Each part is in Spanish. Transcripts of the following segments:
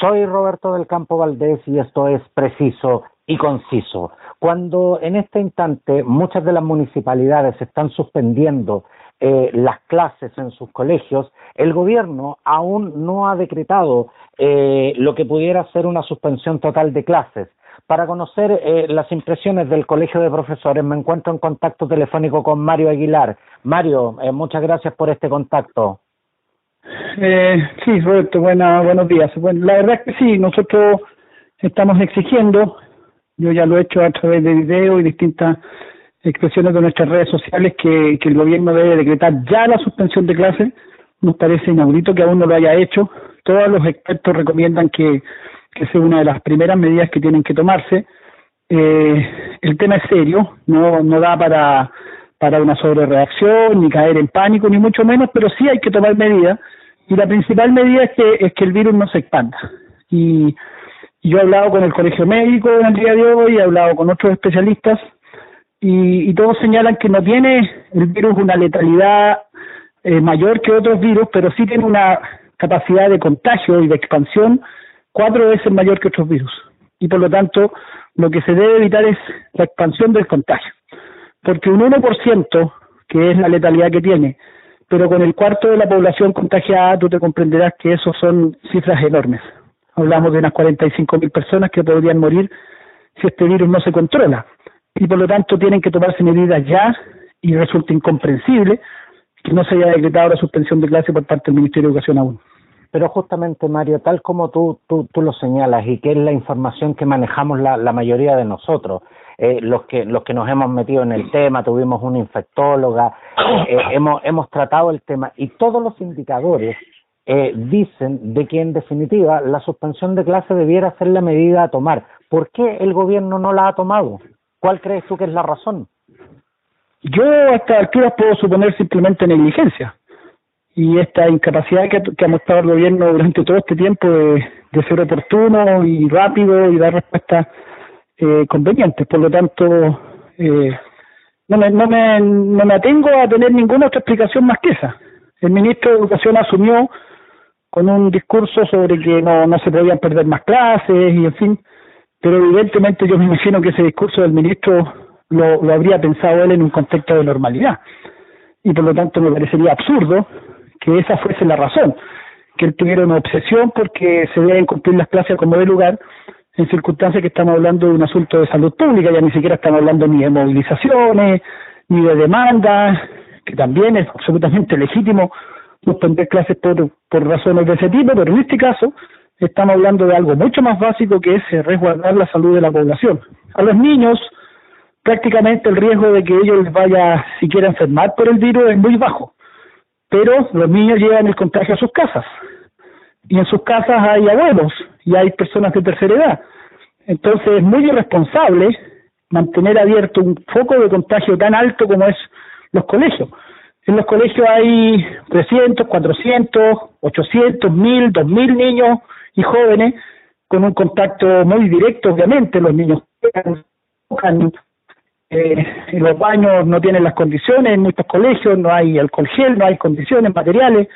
Soy Roberto del Campo Valdés y esto es preciso y conciso. Cuando en este instante muchas de las municipalidades están suspendiendo eh, las clases en sus colegios, el gobierno aún no ha decretado eh, lo que pudiera ser una suspensión total de clases. Para conocer eh, las impresiones del Colegio de Profesores me encuentro en contacto telefónico con Mario Aguilar. Mario, muchas gracias por este contacto. Sí, Roberto, buenos días. Bueno, la verdad es que sí, nosotros estamos exigiendo yo ya lo he hecho a través de video y distintas expresiones de nuestras redes sociales que, el gobierno debe decretar ya la suspensión de clases. Nos parece inaudito que aún no lo haya hecho. Todos los expertos recomiendan que, que sea una de las primeras medidas que tienen que tomarse. Eh, el tema es serio, no, no da para, para una sobrereacción, ni caer en pánico, ni mucho menos, pero sí hay que tomar medidas. Y la principal medida es que, es que el virus no se expanda. Y yo he hablado con el colegio médico en el día de hoy, he hablado con otros especialistas y, todos señalan que no tiene el virus una letalidad eh, mayor que otros virus, pero sí tiene una capacidad de contagio y de expansión cuatro veces mayor que otros virus. Y por lo tanto, lo que se debe evitar es la expansión del contagio. Porque un 1%, que es la letalidad que tiene, pero con el cuarto de la población contagiada, tú te comprenderás que eso son cifras enormes. Hablamos de unas 45 mil personas que podrían morir si este virus no se controla. Y por lo tanto tienen que tomarse medidas ya y resulta incomprensible que no se haya decretado la suspensión de clase por parte del Ministerio de Educación aún. Pero justamente, Mario, tal como tú, tú, tú lo señalas y que es la información que manejamos la, la mayoría de nosotros, eh, los que los que nos hemos metido en el tema, tuvimos una infectóloga, eh, hemos, hemos tratado el tema y todos los indicadores eh, dicen de que en definitiva la suspensión de clase debiera ser la medida a tomar. ¿Por qué el gobierno no la ha tomado? ¿Cuál crees tú que es la razón? Yo a estas alturas puedo suponer simplemente negligencia y esta incapacidad que, ha mostrado el gobierno durante todo este tiempo de, ser oportuno y rápido y dar respuestas eh, convenientes. Por lo tanto, eh, no, me, no, me, no me atengo a tener ninguna otra explicación más que esa. El ministro de Educación asumió con un discurso sobre que no, no se podían perder más clases y en fin, pero evidentemente yo me imagino que ese discurso del ministro lo, lo habría pensado él en un contexto de normalidad y por lo tanto me parecería absurdo que esa fuese la razón, que él tuviera una obsesión porque se deben cumplir las clases como de lugar en circunstancias que estamos hablando de un asunto de salud pública, ya ni siquiera estamos hablando ni de movilizaciones, ni de demandas, que también es absolutamente legítimo suspender clases por, por razones de ese tipo, pero en este caso estamos hablando de algo mucho más básico que es eh, resguardar la salud de la población. A los niños prácticamente el riesgo de que ellos les vaya siquiera enfermar por el virus es muy bajo, pero los niños llevan el contagio a sus casas y en sus casas hay abuelos y hay personas de tercera edad. Entonces es muy irresponsable mantener abierto un foco de contagio tan alto como es los colegios. En los colegios hay 300, 400, 800, 1000, 2000 niños y jóvenes con un contacto muy directo, obviamente. Los niños tocan, eh, los baños no tienen las condiciones, en muchos colegios no hay alcohol gel, no hay condiciones materiales.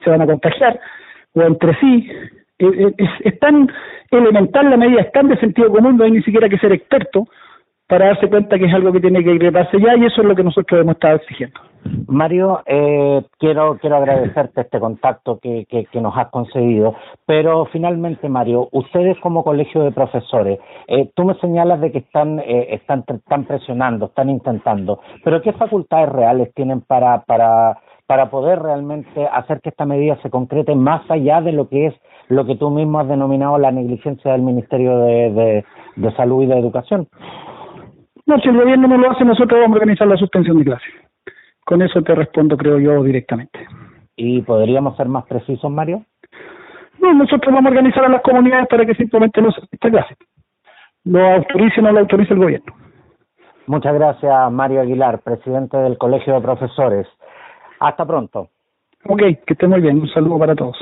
Se van a contagiar o entre sí. Es, es tan elemental la medida, es tan de sentido común, no hay ni siquiera que ser experto para darse cuenta que es algo que tiene que agregarse ya y eso es lo que nosotros hemos estado exigiendo. Mario, eh, quiero quiero agradecerte este contacto que, que, que, nos has concedido, pero finalmente, Mario, ustedes como colegio de profesores, eh, tú me señalas de que están, eh, están, están presionando, están intentando, pero ¿qué facultades reales tienen para, para, para poder realmente hacer que esta medida se concrete más allá de lo que es lo que tú mismo has denominado la negligencia del Ministerio de, de, de Salud y de Educación? No, si el gobierno no lo hace, nosotros vamos a organizar la suspensión de clases. Con eso te respondo, creo yo, directamente. ¿Y podríamos ser más precisos, Mario? No, nosotros vamos a organizar a las comunidades para que simplemente no se esta clase. Lo autorice o no lo autorice el gobierno. Muchas gracias, Mario Aguilar, presidente del Colegio de Profesores. Hasta pronto. Ok, que esté muy bien. Un saludo para todos.